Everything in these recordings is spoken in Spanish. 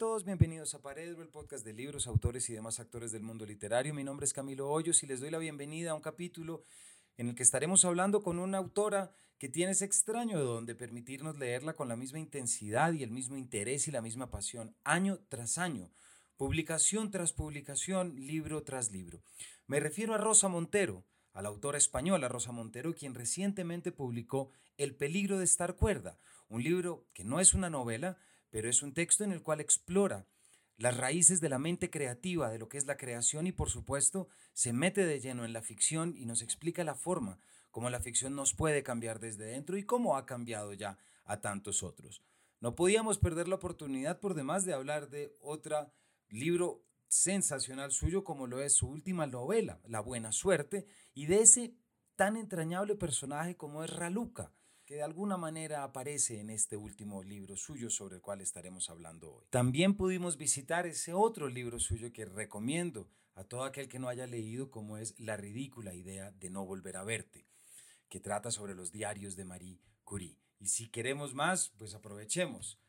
todos, bienvenidos a Paredro, el podcast de libros, autores y demás actores del mundo literario. Mi nombre es Camilo Hoyos y les doy la bienvenida a un capítulo en el que estaremos hablando con una autora que tiene ese extraño de permitirnos leerla con la misma intensidad y el mismo interés y la misma pasión, año tras año, publicación tras publicación, libro tras libro. Me refiero a Rosa Montero, a la autora española Rosa Montero, quien recientemente publicó El peligro de estar cuerda, un libro que no es una novela, pero es un texto en el cual explora las raíces de la mente creativa, de lo que es la creación y por supuesto se mete de lleno en la ficción y nos explica la forma como la ficción nos puede cambiar desde dentro y cómo ha cambiado ya a tantos otros. No podíamos perder la oportunidad por demás de hablar de otro libro sensacional suyo como lo es su última novela, La Buena Suerte, y de ese tan entrañable personaje como es Raluca, que de alguna manera aparece en este último libro suyo sobre el cual estaremos hablando hoy. También pudimos visitar ese otro libro suyo que recomiendo a todo aquel que no haya leído, como es La ridícula idea de no volver a verte, que trata sobre los diarios de Marie Curie. Y si queremos más, pues aprovechemos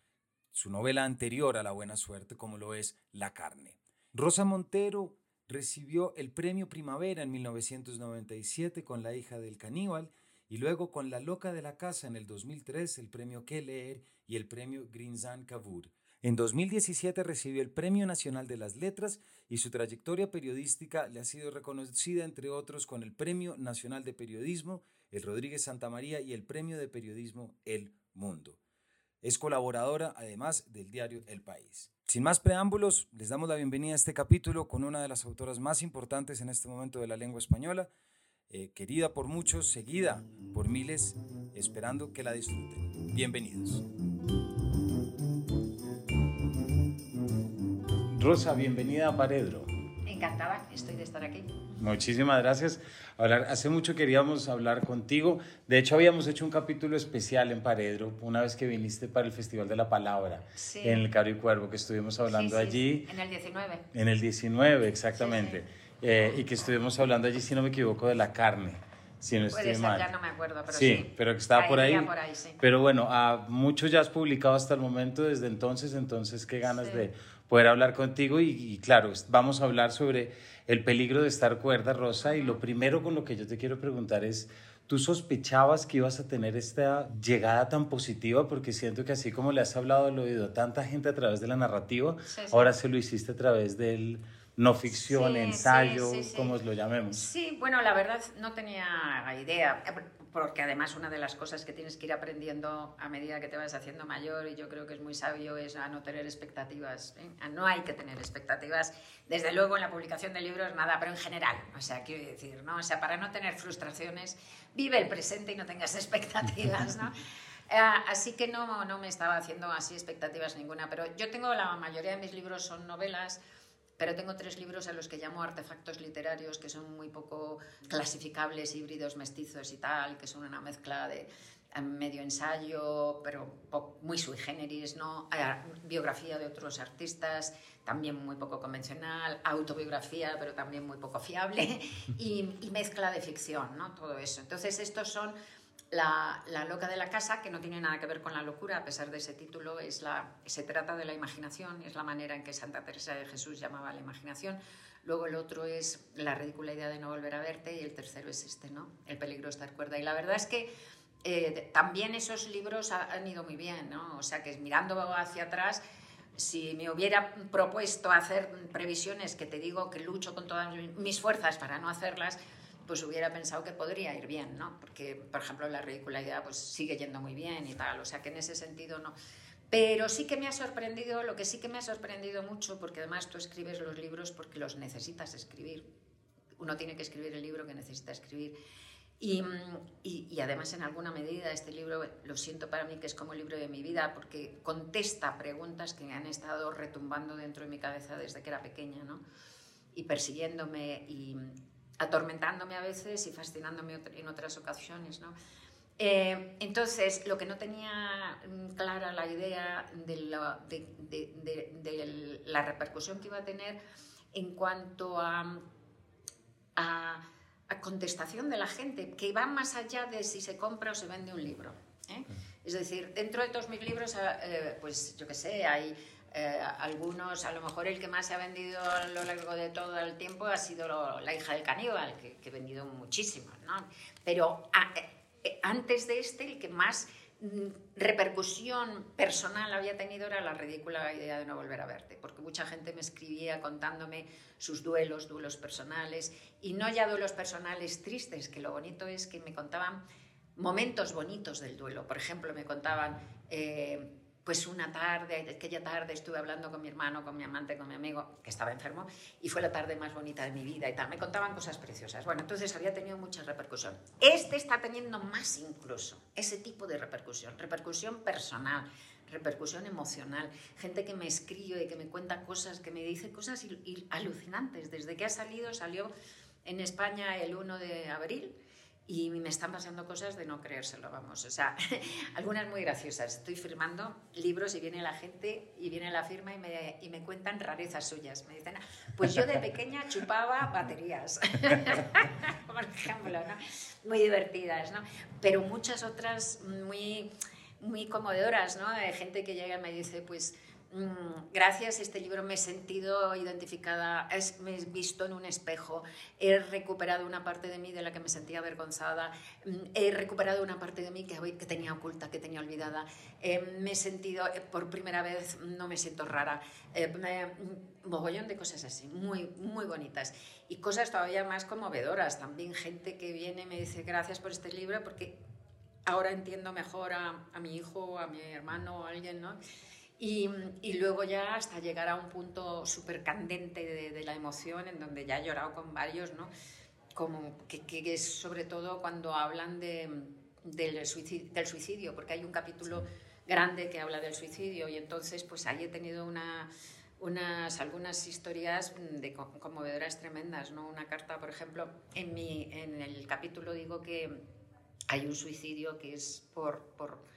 su novela anterior a La Buena Suerte, como lo es La Carne. Rosa Montero recibió el premio Primavera en 1997 con La hija del caníbal y luego con La Loca de la Casa en el 2003 el premio Que Leer y el premio Grinzan Cavour. En 2017 recibió el Premio Nacional de las Letras y su trayectoria periodística le ha sido reconocida entre otros con el Premio Nacional de Periodismo, el Rodríguez Santa María y el Premio de Periodismo El Mundo. Es colaboradora además del diario El País. Sin más preámbulos, les damos la bienvenida a este capítulo con una de las autoras más importantes en este momento de la lengua española, eh, querida por muchos, seguida por miles, esperando que la disfruten. Bienvenidos. Rosa, bienvenida a Paredro. Encantada, estoy de estar aquí. Muchísimas gracias. Hablar, hace mucho queríamos hablar contigo. De hecho, habíamos hecho un capítulo especial en Paredro, una vez que viniste para el Festival de la Palabra, en el Caro y Cuervo, que estuvimos hablando allí. En el 19. En el 19, exactamente. Eh, y que estuvimos hablando allí, si no me equivoco, de la carne. Si no Puede ser, ya no me acuerdo, pero sí. sí. pero que estaba por ahí. por ahí sí. Pero bueno, a muchos ya has publicado hasta el momento desde entonces, entonces qué ganas de poder hablar contigo y, y, claro, vamos a hablar sobre el peligro de estar cuerda, Rosa, y lo primero con lo que yo te quiero preguntar es, ¿tú sospechabas que ibas a tener esta llegada tan positiva? Porque siento que así como le has hablado al oído a tanta gente a través de la narrativa, Sí, sí. ahora se lo hiciste a través del no ficción, Sí, ensayo, sí, sí, como lo llamemos. Sí, bueno, la verdad no tenía idea, porque además una de las cosas que tienes que ir aprendiendo a medida que te vas haciendo mayor, y yo creo que es muy sabio, es a no tener expectativas. ¿eh? No hay que tener expectativas, desde luego en la publicación de libros nada, pero en general, o sea, quiero decir, ¿no? O sea, para no tener frustraciones, vive el presente y no tengas expectativas, ¿no? Eh, así que no, no me estaba haciendo así expectativas ninguna, pero yo tengo la mayoría de mis libros son novelas, pero tengo tres libros a los que llamo artefactos literarios, que son muy poco clasificables, híbridos, mestizos y tal, que son una mezcla de eh, medio ensayo, pero muy sui generis, ¿no? Biografía de otros artistas, también muy poco convencional, autobiografía, pero también muy poco fiable, y mezcla de ficción, ¿no? Todo eso. Entonces, estos son la, loca de la casa, que no tiene nada que ver con la locura, a pesar de ese título, es la, se trata de la imaginación, es la manera en que Santa Teresa de Jesús llamaba la imaginación. Luego el otro es la ridícula idea de no volver a verte y el tercero es este, ¿no? El peligro de estar cuerda. Y la verdad es que eh, también esos libros ha- han ido muy bien, ¿no? O sea que mirando hacia atrás, si me hubiera propuesto hacer previsiones que te digo que lucho con todas mis fuerzas para no hacerlas, pues hubiera pensado que podría ir bien, ¿no? Porque, por ejemplo, la ridícula idea pues sigue yendo muy bien y tal, o sea que en ese sentido no. Pero sí que me ha sorprendido, lo que sí que me ha sorprendido mucho, porque además tú escribes los libros porque los necesitas escribir. Uno tiene que escribir el libro que necesita escribir. Y, y, y, además, en alguna medida, este libro, lo siento para mí que es como el libro de mi vida, porque contesta preguntas que me han estado retumbando dentro de mi cabeza desde que era pequeña, ¿no? Y persiguiéndome y atormentándome a veces y fascinándome en otras ocasiones, ¿no? Eh, entonces, lo que no tenía clara la idea de la, de, de, de, de la, repercusión que iba a tener en cuanto a, a, a, contestación de la gente, que va más allá de si se compra o se vende un libro. ¿eh? Es decir, dentro de todos mis libros, eh, pues yo qué sé, hay Eh, algunos, a lo mejor el que más se ha vendido a lo largo de todo el tiempo ha sido La hija del caníbal, que, que he vendido muchísimo, ¿no? Pero eh, antes de este, el que más mm, repercusión personal había tenido era la ridícula idea de no volver a verte, porque mucha gente me escribía contándome sus duelos, duelos personales, y no ya duelos personales tristes, que lo bonito es que me contaban momentos bonitos del duelo. Por ejemplo, me contaban... Eh, pues una tarde, aquella tarde estuve hablando con mi hermano, con mi amante, con mi amigo, que estaba enfermo, y fue la tarde más bonita de mi vida y tal. Me contaban cosas preciosas. Bueno, entonces había tenido mucha repercusión. Este está teniendo más incluso, ese tipo de repercusión, repercusión personal, repercusión emocional, gente que me escribe, que me cuenta cosas, que me dice cosas alucinantes. Desde que ha salido, salió en España el 1 de abril y me están pasando cosas de no creérselo, vamos. O sea, algunas muy graciosas. Estoy firmando libros y viene la gente y viene la firma y me, y me cuentan rarezas suyas. Me dicen, pues yo de pequeña chupaba baterías, por ejemplo, ¿no? Muy divertidas, ¿no? Pero muchas otras muy, muy conmovedoras, ¿no? Hay gente que llega y me dice, pues gracias a este libro me he sentido identificada, me he visto en un espejo, he recuperado una parte de mí de la que me sentía avergonzada, mm, he recuperado una parte de mí que, que tenía oculta, que tenía olvidada, eh, me he sentido, eh, por primera vez no me siento rara, eh, un mogollón de cosas así, muy, muy bonitas. Y cosas todavía más conmovedoras, también gente que viene y me dice gracias por este libro porque ahora entiendo mejor a, a mi hijo, a mi hermano, a alguien, ¿no? Y, y, luego ya hasta llegar a un punto súper candente de, de, la emoción, en donde ya he llorado con varios, ¿no? Como que, que es sobre todo cuando hablan de, del, suicidio, del, suicidio, porque hay un capítulo grande que habla del suicidio y entonces pues ahí he tenido una, unas, algunas historias de conmovedoras tremendas, ¿no? Una carta, por ejemplo, en, mi, en el capítulo digo que hay un suicidio que es por, por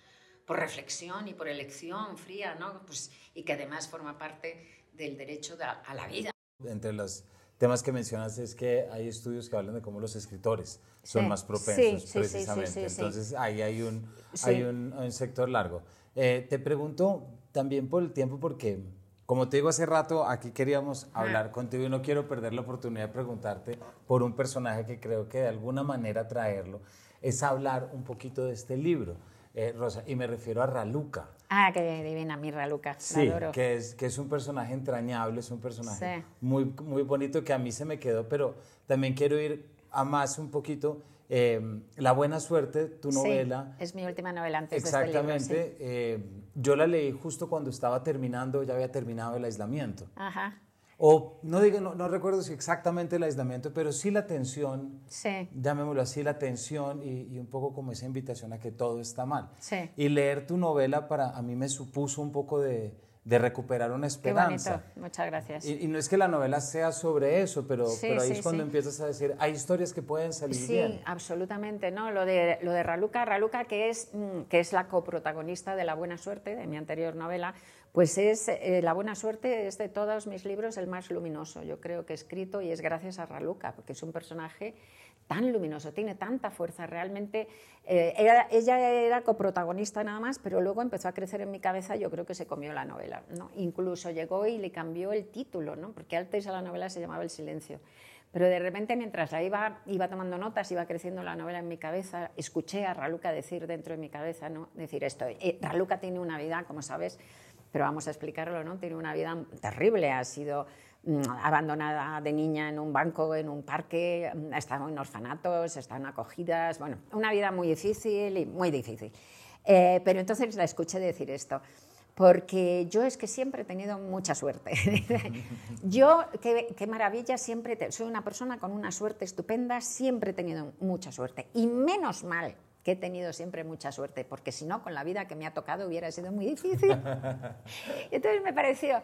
por reflexión y por elección fría, ¿no? Pues, y que además forma parte del derecho a la vida. Entre los temas que mencionas es que hay estudios que hablan de cómo los escritores son más propensos, precisamente. Entonces, ahí hay un, hay un, sector largo. Eh, te pregunto también por el tiempo, porque, como te digo hace rato, aquí queríamos hablar contigo y no quiero perder la oportunidad de preguntarte por un personaje que creo que de alguna manera traerlo es hablar un poquito de este libro. Eh, Rosa, y me refiero a Raluca. Ah, qué divina mi Raluca. Sí, que es, que es un personaje entrañable, es un personaje muy, muy bonito que a mí se me quedó, pero también quiero ir a más un poquito. Eh, la buena suerte, tu novela. es mi última novela antes Exactamente. de este libro, eh, yo la leí justo cuando estaba terminando, ya había terminado el aislamiento. Ajá. O no, digo, no, recuerdo si exactamente el aislamiento, pero sí la tensión, sí. llamémoslo así, la tensión y, un poco como esa invitación a que todo está mal. Sí. Y leer tu novela para a mí me supuso un poco de, de recuperar una esperanza. Qué bonito. Muchas gracias. Y, no es que la novela sea sobre eso, pero, pero ahí es cuando empiezas a decir, hay historias que pueden salir bien. Sí, absolutamente. ¿no? Lo, de, lo de Raluca, Raluca que es, mm, que es la coprotagonista de La Buena Suerte, de mi anterior novela, pues es eh, la buena suerte es de todos mis libros el más luminoso, yo creo que he escrito y es gracias a Raluca, porque es un personaje tan luminoso, tiene tanta fuerza, realmente eh, ella era coprotagonista nada más, pero luego empezó a crecer en mi cabeza, yo creo que se comió la novela, ¿no? incluso llegó y le cambió el título, ¿no? porque antes a la novela se llamaba El silencio. Pero de repente, mientras la iba, iba tomando notas, iba creciendo la novela en mi cabeza, escuché a Raluca decir dentro de mi cabeza, ¿no? decir esto. Eh, Raluca tiene una vida, como sabes, pero vamos a explicarlo, ¿no? Tiene una vida terrible, ha sido mm, abandonada de niña en un banco, en un parque, mm, ha estado en orfanatos, están acogidas, bueno, una vida muy difícil y muy difícil. Eh, pero entonces la escuché decir esto, porque yo es que siempre he tenido mucha suerte. yo, qué, qué maravilla, siempre soy una persona con una suerte estupenda, siempre he tenido mucha suerte. Y menos mal que he tenido siempre mucha suerte, porque si no, con la vida que me ha tocado hubiera sido muy difícil. Entonces me pareció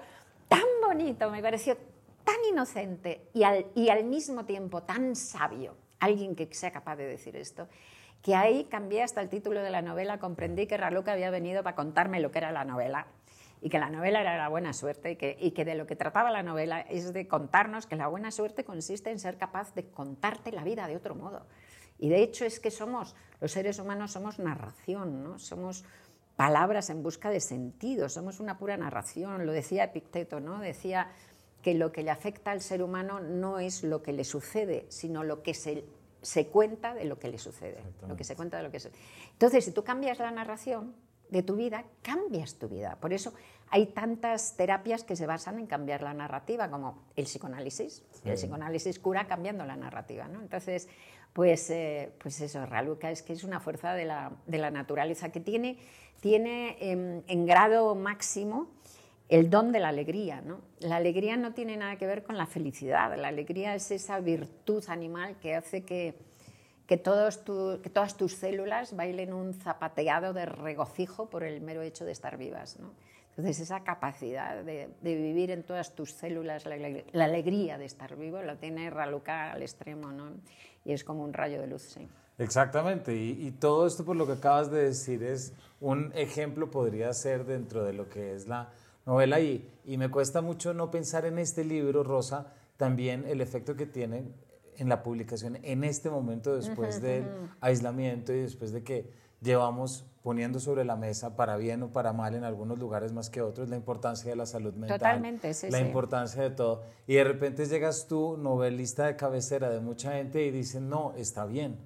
tan bonito, me pareció tan inocente y al, y al mismo tiempo tan sabio, alguien que sea capaz de decir esto, que ahí cambié hasta el título de la novela, comprendí que Raluca había venido para contarme lo que era la novela y que la novela era la buena suerte y que, y que de lo que trataba la novela es de contarnos que la buena suerte consiste en ser capaz de contarte la vida de otro modo. Y de hecho es que somos, los seres humanos somos narración, ¿no? Somos palabras en busca de sentido, somos una pura narración, lo decía Epicteto, ¿no? Decía que lo que le afecta al ser humano no es lo que le sucede, sino lo que se, se cuenta de lo que le sucede, lo que se cuenta de lo que Entonces, si tú cambias la narración de tu vida, cambias tu vida. Por eso hay tantas terapias que se basan en cambiar la narrativa, como el psicoanálisis. El psicoanálisis cura cambiando la narrativa, ¿no? Entonces, pues, eh, pues eso, Raluca es que es una fuerza de la, de la naturaleza que tiene, tiene en, grado máximo el don de la alegría. ¿no? La alegría no tiene nada que ver con la felicidad, la alegría es esa virtud animal que hace que, que, todas tus células bailen un zapateado de regocijo por el mero hecho de estar vivas. Entonces, esa capacidad de, vivir en todas tus células la, alegría de estar vivo lo tiene Raluca al extremo, ¿no? Y es como un rayo de luz, sí. Exactamente, y, todo esto por lo que acabas de decir es un ejemplo, podría ser dentro de lo que es la novela, y, y me cuesta mucho no pensar en este libro, Rosa, también el efecto que tiene en la publicación en este momento después del aislamiento y después de que llevamos poniendo sobre la mesa, para bien o para mal en algunos lugares más que otros, la importancia de la salud mental. Totalmente, sí, La importancia de todo. Y de repente llegas tú, novelista de cabecera de mucha gente, y dicen, no, está bien.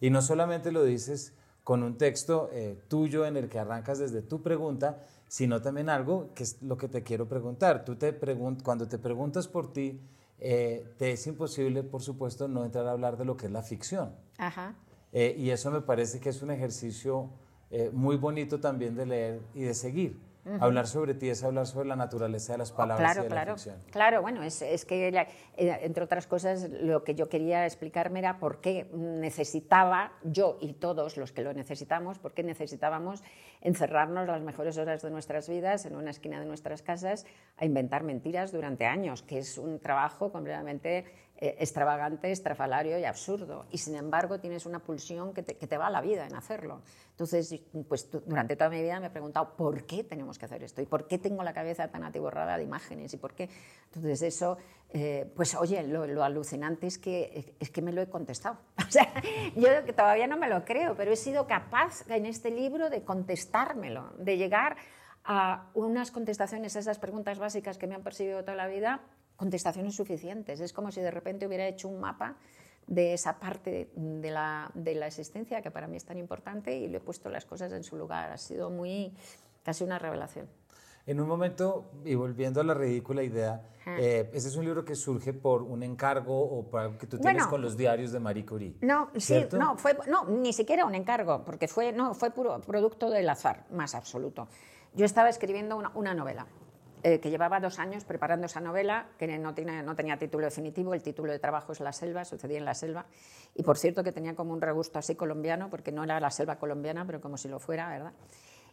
Y no solamente lo dices con un texto eh, tuyo en el que arrancas desde tu pregunta, sino también algo que es lo que te quiero preguntar. Tú te cuando te preguntas por ti, eh, te es imposible, por supuesto, no entrar a hablar de lo que es la ficción. Ajá. Eh, y eso me parece que es un ejercicio eh, muy bonito también de leer y de seguir. Hablar sobre ti es hablar sobre la naturaleza de las oh, palabras claro, y de claro, la ficción. Claro, bueno, es, es que, eh, entre otras cosas, lo que yo quería explicarme era por qué necesitaba, yo y todos los que lo necesitamos, por qué necesitábamos encerrarnos las mejores horas de nuestras vidas en una esquina de nuestras casas a inventar mentiras durante años, que es un trabajo completamente eh, extravagante, estrafalario y absurdo. Y sin embargo tienes una pulsión que te, va a la vida en hacerlo. Entonces, pues durante toda mi vida me he preguntado por qué tenemos que hacer esto y por qué tengo la cabeza tan atiborrada de imágenes y por qué. Entonces eso, eh, pues oye, lo, alucinante es que, es que me lo he contestado. O sea, yo que todavía no me lo creo, pero he sido capaz en este libro de contestármelo, de llegar a unas contestaciones a esas preguntas básicas que me han perseguido toda la vida contestaciones suficientes. Es como si de repente hubiera hecho un mapa de esa parte de la, de la existencia que para mí es tan importante y le he puesto las cosas en su lugar. Ha sido muy, casi una revelación. En un momento, y volviendo a la ridícula idea, eh, ese es un libro que surge por un encargo o por algo que tú tienes con los diarios de Marie Curie. No, sí, no, fue, no, ni siquiera un encargo, porque fue, no, fue puro producto del azar más absoluto. Yo estaba escribiendo una, una novela eh, que llevaba dos años preparando esa novela, que no, tiene, no tenía título definitivo, el título de trabajo es La Selva, sucedía en la selva, y por cierto que tenía como un regusto así colombiano, porque no era la selva colombiana, pero como si lo fuera, ¿verdad?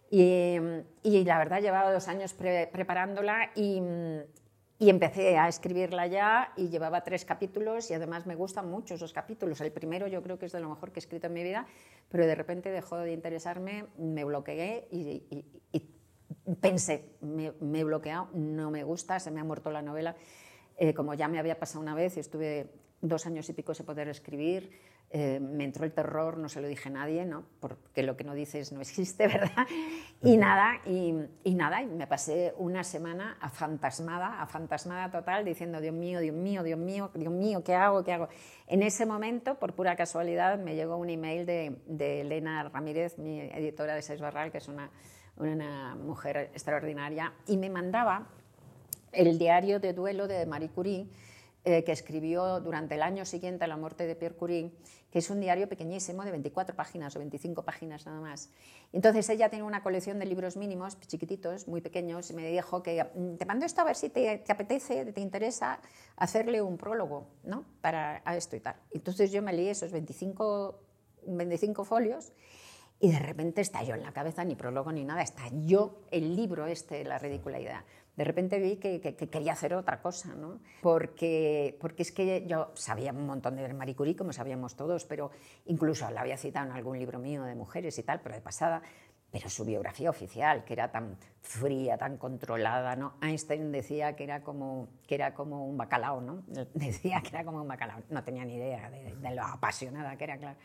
Y, y la verdad llevaba dos años preparándola y, y empecé a escribirla ya y llevaba tres capítulos y además me gustan mucho esos capítulos. El primero yo creo que es de lo mejor que he escrito en mi vida, pero de repente dejó de interesarme, me bloqueé y, y pensé, me, he bloqueado, no me gusta, se me ha muerto la novela. Eh, como ya me había pasado una vez, estuve dos años y pico sin poder escribir, eh, me entró el terror, no se lo dije a nadie, ¿no? porque lo que no dices no existe, ¿verdad? Y nada, y, y nada, y me pasé una semana a fantasmada, a fantasmada total, diciendo, Dios mío, Dios mío, Dios mío, Dios mío, ¿qué hago, qué hago? En ese momento, por pura casualidad, me llegó un email de, de Elena Ramírez, mi editora de Seis Barral, que es una una mujer extraordinaria, y me mandaba el diario de duelo de Marie Curie, eh, que escribió durante el año siguiente a la muerte de Pierre Curie, que es un diario pequeñísimo de 24 páginas o 25 páginas nada más. Entonces ella tiene una colección de libros mínimos, chiquititos, muy pequeños, y me dijo que mm, te mando esto a ver si te, te apetece, te interesa hacerle un prólogo ¿no? para a esto y tal. Entonces yo me leí esos 25, 25 folios y de repente estalló en la cabeza, ni prólogo ni nada, estalló el libro este, La ridícula idea. De repente vi que, quería hacer otra cosa, ¿no? Porque, porque es que yo sabía un montón de Marie Curie, como sabíamos todos, pero incluso la había citado en algún libro mío de mujeres y tal, pero de pasada. Pero su biografía oficial, que era tan fría, tan controlada, ¿no? Einstein decía que era como, que era como un bacalao, ¿no? Decía que era como un bacalao. No tenía ni idea de, de lo apasionada que era, claro.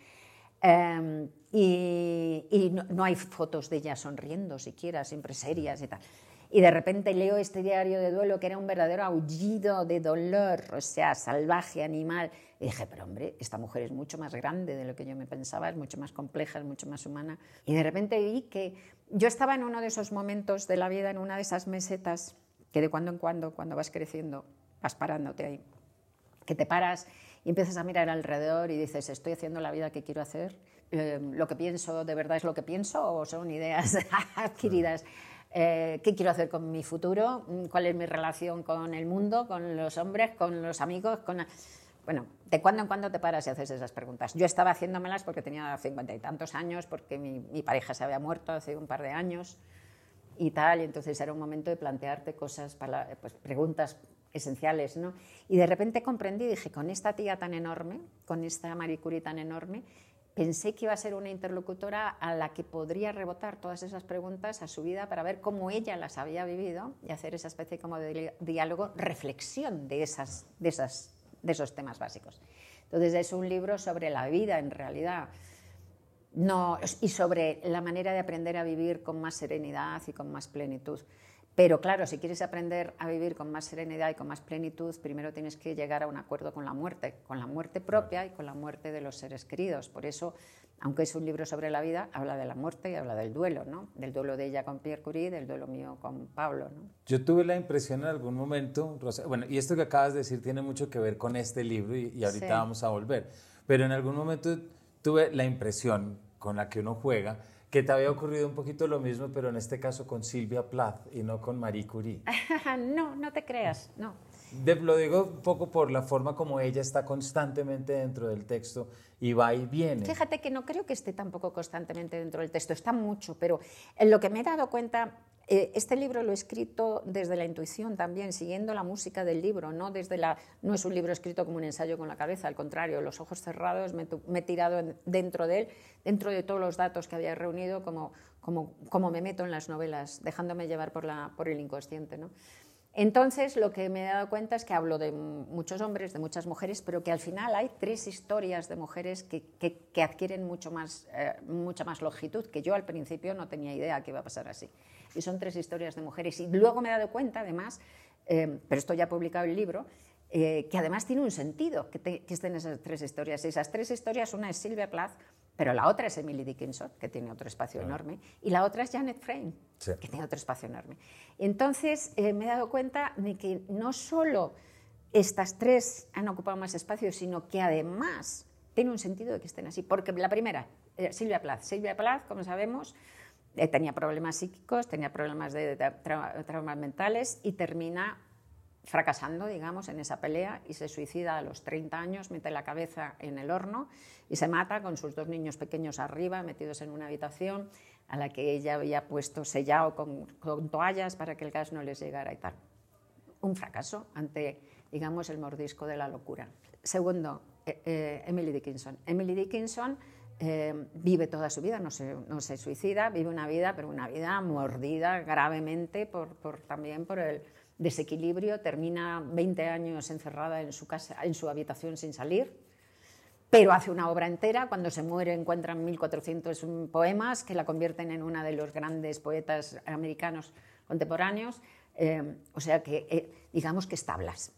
Em, y, no, hay fotos de ella sonriendo siquiera, siempre serias y tal. Y de repente leo este diario de duelo que era un verdadero aullido de dolor, o sea, salvaje, animal. Y dije, pero hombre, esta mujer es mucho más grande de lo que yo me pensaba, es mucho más compleja, es mucho más humana. Y de repente vi que yo estaba en uno de esos momentos de la vida, en una de esas mesetas que de cuando en cuando, cuando vas creciendo, vas parándote ahí, que te paras y empiezas a mirar alrededor y dices, estoy haciendo la vida que quiero hacer, eh, lo que pienso de verdad es lo que pienso o son ideas adquiridas. Eh, qué quiero hacer con mi futuro, mm, cuál es mi relación con el mundo, con los hombres, con los amigos, con... Bueno, de cuando en cuando te paras y haces esas preguntas. Yo estaba haciéndomelas porque tenía cincuenta y tantos años, porque mi, pareja se había muerto hace un par de años y tal, y entonces era un momento de plantearte cosas, pues, preguntas esenciales, ¿no? Y de repente comprendí, dije, con esta tía tan enorme, con esta Marie Curie tan enorme, pensé que iba a ser una interlocutora a la que podría rebotar todas esas preguntas a su vida para ver cómo ella las había vivido y hacer esa especie como de diálogo, reflexión de, esas, de, esas, de esos temas básicos. Entonces es un libro sobre la vida en realidad no, y sobre la manera de aprender a vivir con más serenidad y con más plenitud. Pero claro, si quieres aprender a vivir con más serenidad y con más plenitud, primero tienes que llegar a un acuerdo con la muerte, con la muerte propia y con la muerte de los seres queridos. Por eso, aunque es un libro sobre la vida, habla de la muerte y habla del duelo, ¿no? Del duelo de ella con Pierre Curie, del duelo mío con Pablo, ¿no? Yo tuve la impresión en algún momento, bueno, y esto que acabas de decir tiene mucho que ver con este libro y, ahorita vamos a volver, pero en algún momento tuve la impresión con la que uno juega que te había ocurrido un poquito lo mismo, pero en este caso con Silvia Plath y no con Marie Curie. no, no te creas, no. lo digo un poco por la forma como ella está constantemente dentro del texto y va y viene. Fíjate que no creo que esté tampoco constantemente dentro del texto, está mucho, pero en lo que me he dado cuenta este libro lo he escrito desde la intuición también, siguiendo la música del libro, no, desde la, no es un libro escrito como un ensayo con la cabeza, al contrario, los ojos cerrados me, he tirado dentro de él, dentro de todos los datos que había reunido, como, como, como me meto en las novelas, dejándome llevar por, la, por el inconsciente. ¿no? Entonces, lo que me he dado cuenta es que hablo de muchos hombres, de muchas mujeres, pero que al final hay tres historias de mujeres que, que, adquieren mucho más, eh, mucha más longitud, que yo al principio no tenía idea que iba a pasar así y son tres historias de mujeres. Y luego me he dado cuenta, además, eh, pero esto ya ha publicado el libro, eh, que además tiene un sentido que, estén esas tres historias. Esas tres historias, una es Silvia Plath, pero la otra es Emily Dickinson, que tiene otro espacio enorme, y la otra es Janet Frame, que tiene otro espacio enorme. Entonces eh, me he dado cuenta de que no solo estas tres han ocupado más espacio, sino que además tiene un sentido de que estén así. Porque la primera, Silvia Plath. Silvia Plath, como sabemos, eh, tenía problemas psíquicos, tenía problemas de, traumas mentales y termina fracasando, digamos, en esa pelea y se suicida a los 30 años, mete la cabeza en el horno y se mata con sus dos niños pequeños arriba, metidos en una habitación a la que ella había puesto sellado con, toallas para que el gas no les llegara y tal. Un fracaso ante, digamos, el mordisco de la locura. Segundo, eh, eh, Emily Dickinson. Emily Dickinson eh, vive toda su vida, no se, no se, suicida, vive una vida, pero una vida mordida gravemente por, por, también por el desequilibrio, termina 20 años encerrada en su, casa, en su habitación sin salir, pero hace una obra entera, cuando se muere encuentran 1.400 poemas que la convierten en una de los grandes poetas americanos contemporáneos, eh, o sea que eh, digamos que establas.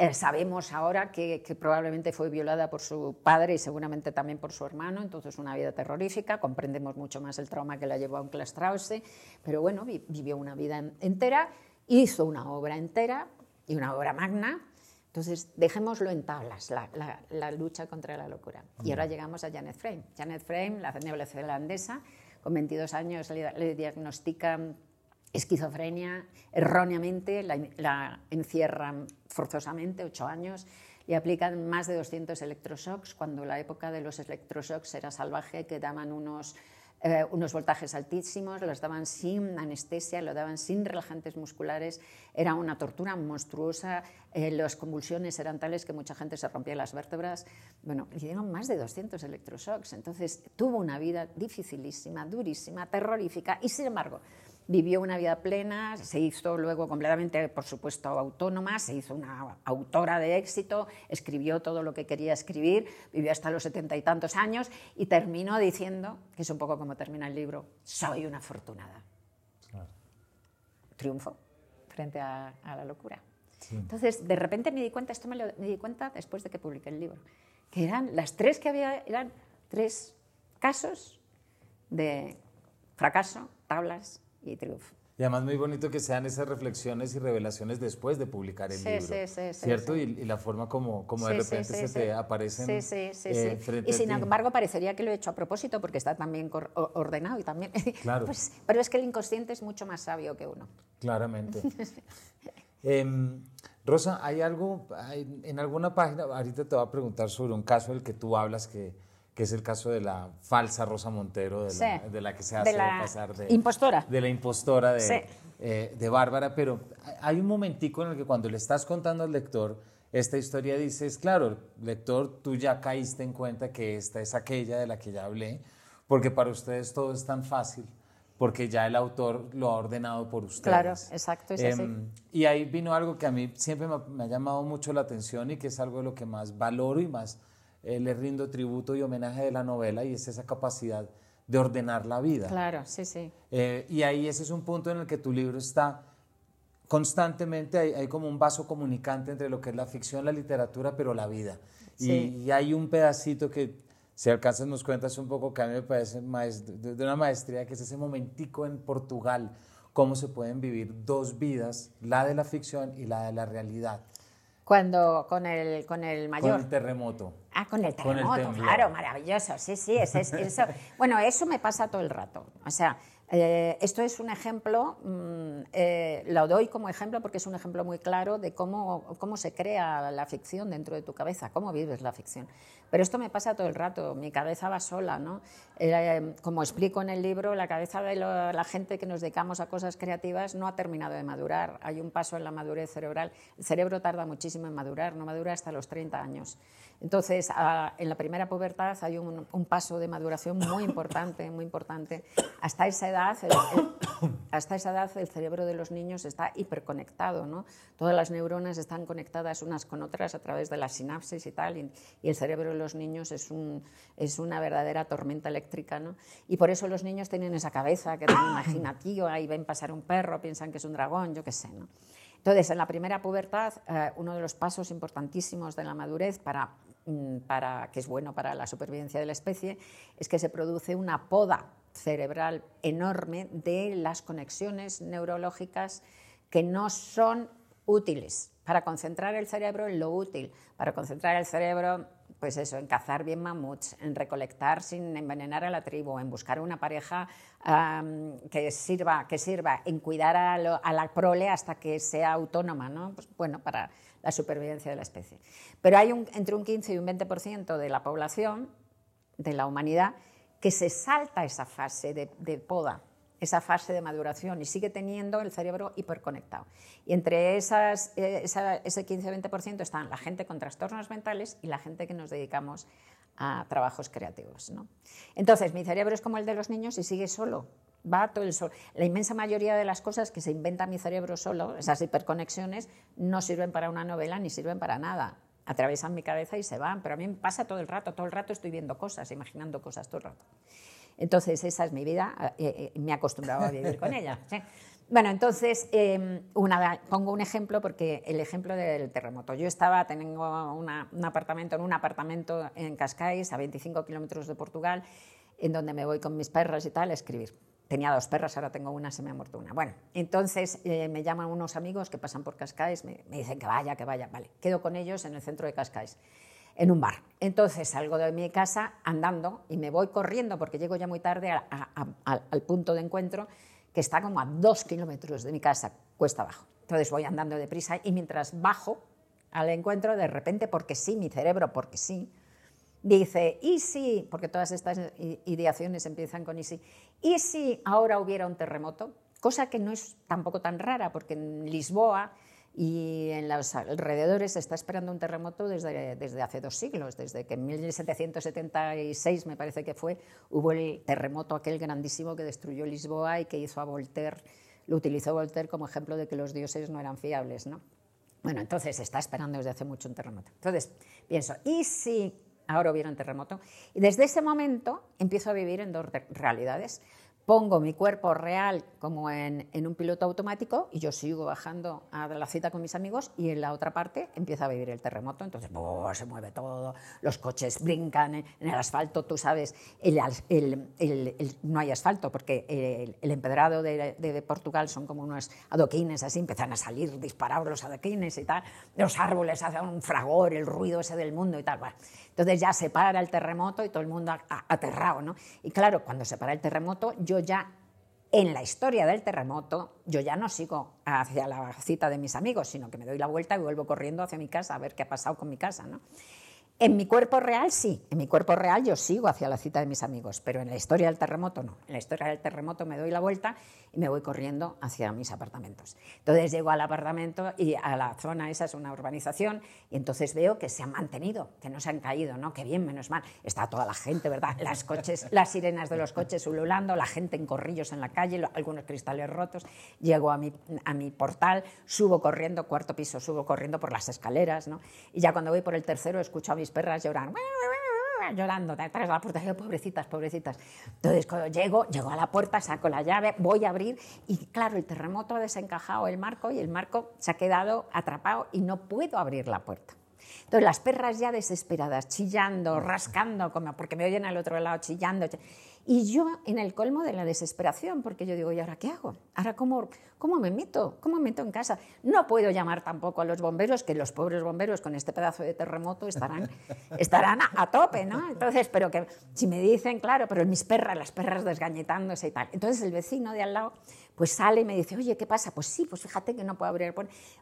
Eh, sabemos ahora que, probablemente fue violada por su padre y seguramente también por su hermano, entonces una vida terrorífica, comprendemos mucho más el trauma que la llevó a un Strauss, pero bueno, vivió una vida entera, hizo una obra entera y una obra magna, entonces dejémoslo en tablas, la, lucha contra la locura. Y ahora llegamos a Janet Frame. Janet Frame, la neozelandesa, con 22 años le, le diagnostican esquizofrenia, erróneamente la, encierran forzosamente, ocho años, y aplican más de 200 electroshocks, cuando la época de los electroshocks era salvaje, que daban unos, eh, unos voltajes altísimos, los daban sin anestesia, lo daban sin relajantes musculares, era una tortura monstruosa, eh, las convulsiones eran tales que mucha gente se rompía las vértebras. Bueno, le dieron más de 200 electroshocks, entonces tuvo una vida dificilísima, durísima, terrorífica, y sin embargo, vivió una vida plena, se hizo luego completamente, por supuesto, autónoma, se hizo una autora de éxito, escribió todo lo que quería escribir, vivió hasta los setenta y tantos años y terminó diciendo, que es un poco como termina el libro, soy una afortunada. Triunfo frente a, la locura. Entonces, de repente me di cuenta, esto me, lo, me di cuenta después de que publiqué el libro, que eran las tres que había, eran tres casos de fracaso, tablas y triunfo. Y además muy bonito que sean esas reflexiones y revelaciones después de publicar el libro. Sí, sí, sí. ¿Cierto? Y, y, la forma como, como de repente se te aparecen. Sí, sí, sí. Eh, y sin embargo, parecería que lo he hecho a propósito porque está también ordenado y también. Claro. Pues, pero es que el inconsciente es mucho más sabio que uno. Claramente. Em, Rosa, ¿hay algo en alguna página? Ahorita te voy a preguntar sobre un caso del que tú hablas que que es el caso de la falsa Rosa Montero, de, la, que se hace pasar de impostora. De la impostora de, eh, de Bárbara, pero hay un momentico en el que cuando le estás contando al lector esta historia dices, claro, lector, tú ya caíste en cuenta que esta es aquella de la que ya hablé, porque para ustedes todo es tan fácil, porque ya el autor lo ha ordenado por ustedes. Claro, exacto, es así. Em, y ahí vino algo que a mí siempre me ha llamado mucho la atención y que es algo de lo que más valoro y más eh, le rindo tributo y homenaje de la novela y es esa capacidad de ordenar la vida. Claro, sí, sí. Eh, y ahí ese es un punto en el que tu libro está constantemente, hay, como un vaso comunicante entre lo que es la ficción, la literatura, pero la vida. Y, hay un pedacito que, si alcanzas, nos cuentas un poco, que a mí me parece de, de una maestría, que es ese momentico en Portugal, cómo se pueden vivir dos vidas, la de la ficción y la de la realidad. Cuando, con el, con el mayor. Con el terremoto. Ah, con el terremoto, claro, maravilloso, sí, sí, es, eso. Bueno, eso me pasa todo el rato. O sea, eh, esto es un ejemplo, mm, eh, lo doy como ejemplo porque es un ejemplo muy claro de cómo, cómo se crea la ficción dentro de tu cabeza, cómo vives la ficción. Pero esto me pasa todo el rato, mi cabeza va sola, ¿no? Eh, como explico en el libro, la cabeza de la gente que nos dedicamos a cosas creativas no ha terminado de madurar. Hay un paso en la madurez cerebral. El cerebro tarda muchísimo en madurar, no madura hasta los 30 años. Entonces, en la primera pubertad hay un, paso de maduración muy importante, muy importante. Hasta esa edad, el, hasta esa edad el cerebro de los niños está hiperconectado, ¿no? Todas las neuronas están conectadas unas con otras a través de la sinapsis y tal, y, el cerebro de los niños es, un, es una verdadera tormenta eléctrica, ¿no? Y por eso los niños tienen esa cabeza que es imaginativa y ven pasar un perro, piensan que es un dragón, yo qué sé, ¿no? Entonces, en la primera pubertad, eh, uno de los pasos importantísimos de la madurez para para, que es bueno para la supervivencia de la especie, es que se produce una poda cerebral enorme de las conexiones neurológicas que no son útiles. Para concentrar el cerebro en lo útil, para concentrar el cerebro, pues eso, en cazar bien mamuts, en recolectar sin envenenar a la tribu, en buscar una pareja que, sirva, que sirva, en cuidar a, la prole hasta que sea autónoma, ¿no? Pues, bueno, para la supervivencia de la especie. Pero hay entre un 15 y un 20% de la población, de la humanidad, que se salta esa fase de, poda, esa fase de maduración y sigue teniendo el cerebro hiperconectado. Y entre esas, eh, ese 15-20% están la gente con trastornos mentales y la gente que nos dedicamos a trabajos creativos. ¿no? Entonces, mi cerebro es como el de los niños y sigue solo, va todo el sol. La inmensa mayoría de las cosas que se inventa mi cerebro solo, esas hiperconexiones, no sirven para una novela ni sirven para nada. Atravesan mi cabeza y se van, pero a mí me pasa todo el rato, todo el rato estoy viendo cosas, imaginando cosas todo el rato. Entonces, esa es mi vida, eh, eh, me he acostumbrado a vivir con ella. Bueno, entonces, em, pongo un ejemplo porque el ejemplo del terremoto. Yo estaba, tengo un apartamento, en un apartamento en Cascais, a 25 kilómetros de Portugal, en donde me voy con mis perras y tal a escribir tenía dos perras, ahora tengo una, se me ha muerto una. Bueno, entonces eh, me llaman unos amigos que pasan por Cascais, me, dicen que vaya, que vaya, vale. Quedo con ellos en el centro de Cascais, en un bar. Entonces salgo de mi casa andando y me voy corriendo porque llego ya muy tarde al punto de encuentro que está como a dos kilómetros de mi casa, cuesta abajo. Entonces voy andando deprisa y mientras bajo al encuentro, de repente, porque sí, mi cerebro, porque sí, dice, ¿y si, porque todas estas ideaciones empiezan con ¿y si? ¿Y si ahora hubiera un terremoto? Cosa que no es tampoco tan rara, porque en Lisboa y en los alrededores se está esperando un terremoto desde, desde hace dos siglos, desde que en 1776, me parece que fue, hubo el terremoto aquel grandísimo que destruyó Lisboa y que hizo a Voltaire, lo utilizó Voltaire como ejemplo de que los dioses no eran fiables. ¿no? Bueno, entonces se está esperando desde hace mucho un terremoto. Entonces pienso, ¿y si ahora hubiera un terremoto? Y desde ese momento empiezo a vivir en dos realidades pongo mi cuerpo real como en, un piloto automático y yo sigo bajando a la cita con mis amigos y en la otra parte empieza a vivir el terremoto, entonces se mueve todo, los coches brincan en, el asfalto, tú sabes, no hay asfalto porque el, empedrado de, Portugal son como unos adoquines así, empiezan a salir disparados los adoquines y tal, los árboles hacen un fragor, el ruido ese del mundo y tal. Entonces ya se para el terremoto y todo el mundo aterrado, ¿no? Y claro, cuando se para el terremoto, yo ya en la historia del terremoto, yo ya no sigo hacia la cita de mis amigos, sino que me doy la vuelta y vuelvo corriendo hacia mi casa a ver qué ha pasado con mi casa, ¿no? En mi cuerpo real sí, en mi cuerpo real yo sigo hacia la cita de mis amigos, pero en la historia del terremoto no. En la historia del terremoto me doy la vuelta y me voy corriendo hacia mis apartamentos. Entonces llego al apartamento y a la zona esa es una urbanización y entonces veo que se han mantenido, que no se han caído, ¿no? Que bien, menos mal. Está toda la gente, ¿verdad? Las coches, las sirenas de los coches ululando, la gente en corrillos en la calle, algunos cristales rotos. Llego a mi, a mi portal, subo corriendo, cuarto piso, subo corriendo por las escaleras, ¿no? Y ya cuando voy por el tercero escucho a mis perras lloran llorando detrás de la puerta, pobrecitas, pobrecitas. Entonces, cuando llego, llego a la puerta, saco la llave, voy a abrir y claro, el terremoto ha desencajado el marco y el marco se ha quedado atrapado y no puedo abrir la puerta. Entonces, las perras ya desesperadas, chillando, rascando, como porque me oyen al otro lado chillando. Y yo en el colmo de la desesperación, porque yo digo, ¿y ahora qué hago? ¿Ahora cómo, cómo me meto? ¿Cómo me meto en casa? No puedo llamar tampoco a los bomberos, que los pobres bomberos con este pedazo de terremoto estarán, estarán a, tope, ¿no? Entonces, pero que si me dicen, claro, pero mis perras, las perras desgañetándose y tal. Entonces el vecino de al lado pues sale y me dice, oye, ¿qué pasa? Pues sí, pues fíjate que no puedo abrir.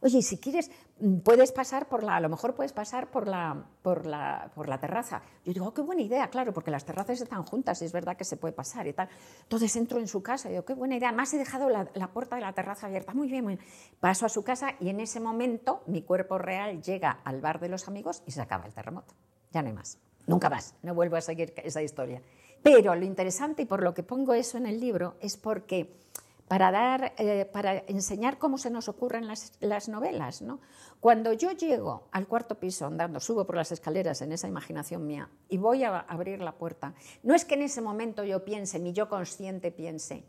Oye, si quieres, mm, puedes pasar por la, a lo mejor puedes pasar por la, por la, por la terraza. Yo digo, oh, qué buena idea, claro, porque las terrazas están juntas y es verdad que se puede pasar y tal. Entonces entro en su casa y digo, qué buena idea. Además he dejado la, la puerta de la terraza abierta. Muy bien, muy bien. Paso a su casa y en ese momento mi cuerpo real llega al bar de los amigos y se acaba el terremoto. Ya no hay más. Nunca más. No vuelvo a seguir esa historia. Pero lo interesante y por lo que pongo eso en el libro es porque para, dar, eh, para enseñar cómo se nos ocurren las, novelas. ¿no? Cuando yo llego al cuarto piso andando, subo por las escaleras en esa imaginación mía y voy a abrir la puerta, no es que en ese momento yo piense, mi yo consciente piense,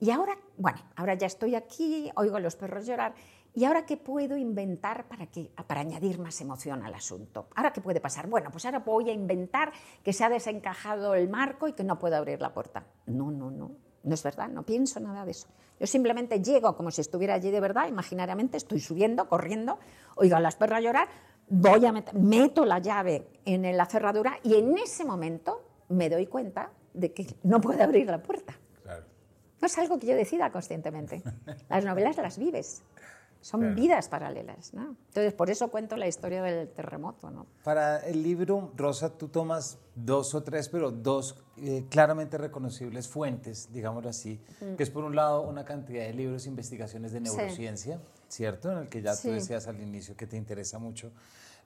y ahora, bueno, ahora ya estoy aquí, oigo a los perros llorar, ¿Y ahora qué puedo inventar para, que, para añadir más emoción al asunto? ¿Ahora qué puede pasar? Bueno, pues ahora voy a inventar que se ha desencajado el marco y que no puedo abrir la puerta. No, no, no. No es verdad, no pienso nada de eso. Yo simplemente llego como si estuviera allí de verdad, imaginariamente, estoy subiendo, corriendo, oigo a las perras llorar, voy a meto la llave en la cerradura y en ese momento me doy cuenta de que no puedo abrir la puerta. No es algo que yo decida conscientemente. Las novelas las vives. Son vidas paralelas, ¿no? Entonces, por eso cuento la historia del terremoto, ¿no? Para el libro, Rosa, tú tomas dos o tres, pero dos eh, claramente reconocibles fuentes, digámoslo así, que es por un lado una cantidad de libros e investigaciones de neurociencia, ¿cierto? En el que ya tú decías al inicio que te interesa mucho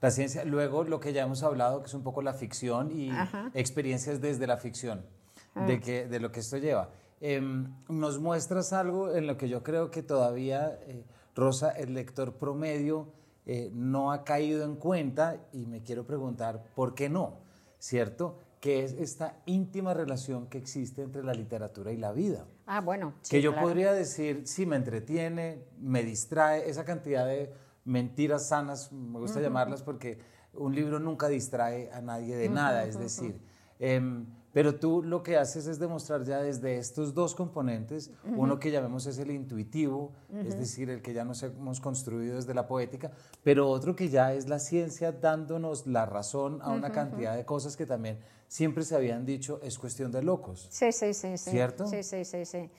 la ciencia. Luego, lo que ya hemos hablado, que es un poco la ficción y experiencias desde la ficción, de, ah. que, de lo que esto lleva. Em, nos muestras algo en lo que yo creo que todavía... Eh, Rosa, el lector promedio eh, no ha caído en cuenta y me quiero preguntar por qué no, ¿cierto? Que es esta íntima relación que existe entre la literatura y la vida. Ah, bueno. que yo podría decir, sí, me entretiene, me distrae, esa cantidad de mentiras sanas, me gusta llamarlas porque un libro nunca distrae a nadie de nada, es decir, em, pero tú lo que haces es demostrar ya desde estos dos componentes, uno que llamemos es el intuitivo, es decir, el que ya nos hemos construido desde la poética, pero otro que ya es la ciencia dándonos la razón a una cantidad de cosas que también siempre se habían dicho es cuestión de locos. Sí, sí, sí. sí. ¿Cierto? Sí, sí, sí, sí.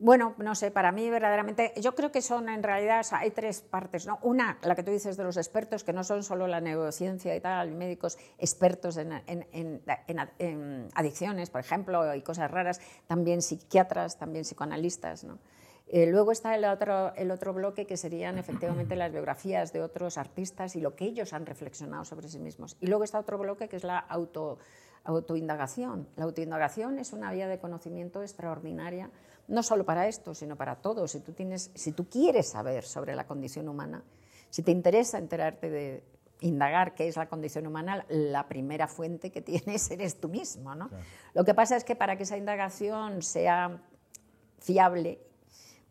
Bueno, no sé, para mí verdaderamente, yo creo que son en realidad, hay tres partes, ¿no? Una, la que tú dices de los expertos, que no son solo la neurociencia y tal, médicos expertos en, adicciones, por ejemplo, y cosas raras, también psiquiatras, también psicoanalistas, ¿no? Eh, luego está el otro, el otro bloque que serían efectivamente las biografías de otros artistas y lo que ellos han reflexionado sobre sí mismos. Y luego está otro bloque que es la auto, autoindagación. La autoindagación es una vía de conocimiento extraordinaria, no solo para esto, sino para todo. Si tú, tienes, si tú quieres saber sobre la condición humana, si te interesa enterarte de indagar qué es la condición humana, la primera fuente que tienes eres tú mismo. ¿no? Lo que pasa es que para que esa indagación sea fiable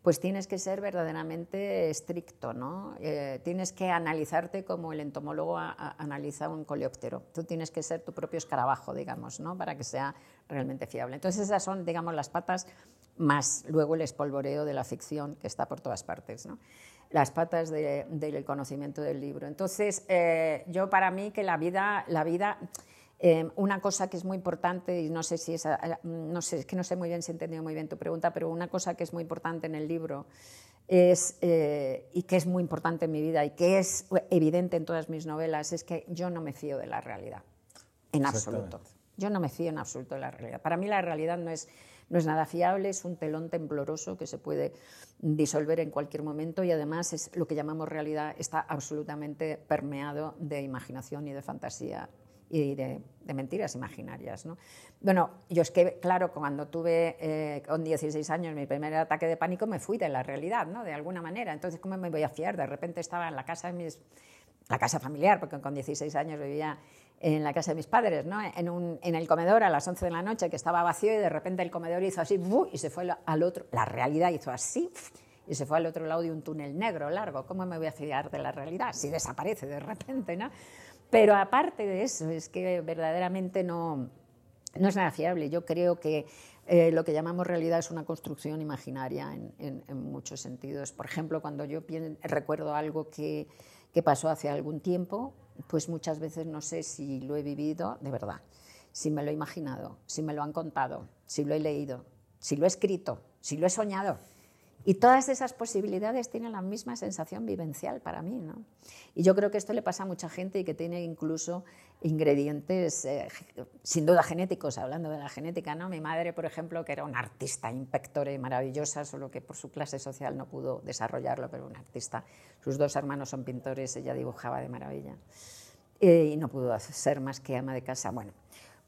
pues tienes que ser verdaderamente estricto, ¿no? Eh, tienes que analizarte como el entomólogo analiza un coleóptero. Tú tienes que ser tu propio escarabajo, digamos, ¿no? Para que sea realmente fiable. Entonces esas son, digamos, las patas más luego el espolvoreo de la ficción que está por todas partes, ¿no? Las patas del conocimiento del libro. Entonces, eh, yo para mí que la vida, la vida Em, una cosa que es muy importante, y no sé si es, eh, no sé, es que no sé muy bien si he entendido muy bien tu pregunta, pero una cosa que es muy importante en el libro es, eh, y que es muy importante en mi vida y que es evidente en todas mis novelas es que yo no me fío de la realidad, en absoluto. Yo no me fío en absoluto de la realidad. Para mí la realidad no es, no es nada fiable, es un telón tembloroso que se puede disolver en cualquier momento y además es lo que llamamos realidad está absolutamente permeado de imaginación y de fantasía y de, mentiras imaginarias. ¿no? Bueno, yo es que, claro, cuando tuve eh, con 16 años mi primer ataque de pánico, me fui de la realidad, ¿no? de alguna manera. Entonces, ¿cómo me voy a fiar? De repente estaba en la casa de la casa familiar, porque con 16 años vivía en la casa de mis padres, ¿no? en, un, en, el comedor a las 11 de la noche que estaba vacío y de repente el comedor hizo así y se fue al otro, la realidad hizo así y se fue al otro lado de un túnel negro largo. ¿Cómo me voy a fiar de la realidad si desaparece de repente? ¿no? Pero aparte de eso, es que verdaderamente no, no es nada fiable. Yo creo que eh, lo que llamamos realidad es una construcción imaginaria en, muchos sentidos. Por ejemplo, cuando yo recuerdo algo que, que, pasó hace algún tiempo, pues muchas veces no sé si lo he vivido de verdad, si me lo he imaginado, si me lo han contado, si lo he leído, si lo he escrito, si lo he soñado. Y todas esas posibilidades tienen la misma sensación vivencial para mí. ¿no? Y yo creo que esto le pasa a mucha gente y que tiene incluso ingredientes, eh, sin duda genéticos, hablando de la genética. ¿no? Mi madre, por ejemplo, que era una artista impectore y maravillosa, solo que por su clase social no pudo desarrollarlo, pero una artista. Sus dos hermanos son pintores, ella dibujaba de maravilla. Eh, y no pudo ser más que ama de casa. Bueno,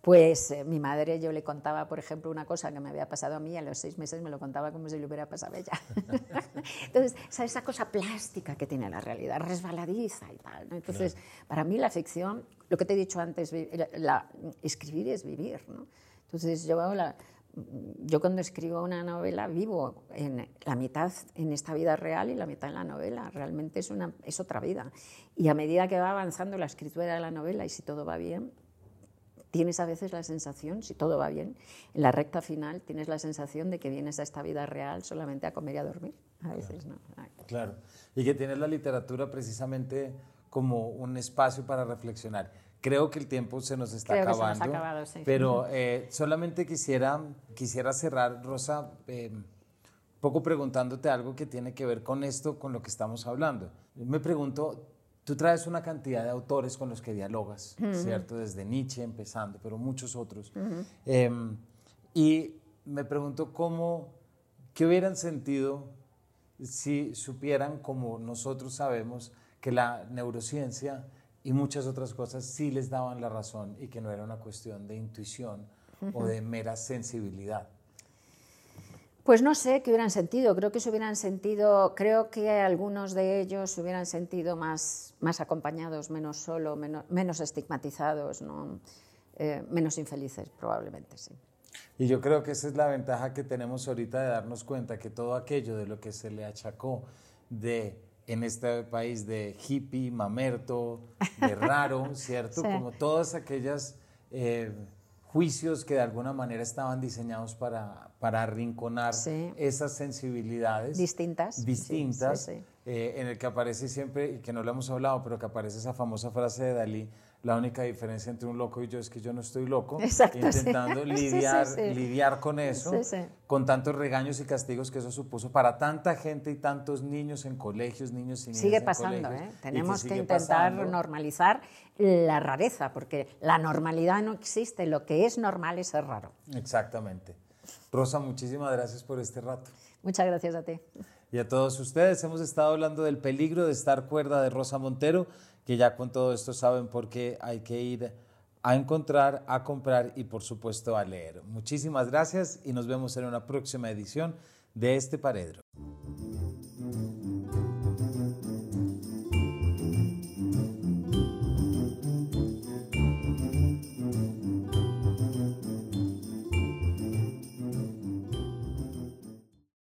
pues eh, mi madre, yo le contaba, por ejemplo, una cosa que me había pasado a mí, a los seis meses me lo contaba como si le hubiera pasado a ella. Entonces, esa cosa plástica que tiene la realidad, resbaladiza y tal. Entonces, para mí la ficción, lo que te he dicho antes, la, escribir es vivir. ¿no? Entonces, yo, yo cuando escribo una novela vivo en la mitad en esta vida real y la mitad en la novela. Realmente es, una, es otra vida. Y a medida que va avanzando la escritura de la novela y si todo va bien, tienes a veces la sensación, si todo va bien, en la recta final tienes la sensación de que vienes a esta vida real solamente a comer y a dormir. A veces no. Claro. Y que tienes la literatura precisamente como un espacio para reflexionar. Creo que el tiempo se nos está acabando. Se nos ha acabado, sí. Pero eh, solamente quisiera, quisiera cerrar, Rosa, eh, poco preguntándote algo que tiene que ver con esto, con lo que estamos hablando. Me pregunto, Tú traes una cantidad de autores con los que dialogas, ¿cierto? Desde Nietzsche empezando, pero muchos otros. Em, y me pregunto cómo, qué hubieran sentido si supieran, como nosotros sabemos, que la neurociencia y muchas otras cosas sí les daban la razón y que no era una cuestión de intuición o de mera sensibilidad. Pues no sé qué hubieran sentido, creo que se hubieran sentido, creo que algunos de ellos se hubieran sentido más, más acompañados, menos solo, menos, estigmatizados, ¿no? Eh, menos infelices probablemente, sí. Y yo creo que esa es la ventaja que tenemos ahorita de darnos cuenta que todo aquello de lo que se le achacó de en este país de hippie, mamerto, de raro, ¿cierto? Como todas aquellas eh, juicios que de alguna manera estaban diseñados para, para arrinconar esas sensibilidades distintas, distintas eh, en el que aparece siempre, y que no lo hemos hablado, pero que aparece esa famosa frase de Dalí, la única diferencia entre un loco y yo es que yo no estoy loco, intentando lidiar, lidiar con eso, con tantos regaños y castigos que eso supuso para tanta gente y tantos niños en colegios, niños y niñas Sigue pasando, ¿eh? tenemos que, intentar normalizar la rareza, porque la normalidad no existe, lo que es normal es ser raro. Exactamente. Rosa, muchísimas gracias por este rato. Muchas gracias a ti. Y a todos ustedes, hemos estado hablando del peligro de estar cuerda de Rosa Montero, que ya con todo esto saben por qué hay que ir a encontrar, a comprar y por supuesto a leer. Muchísimas gracias y nos vemos en una próxima edición de este Paredro.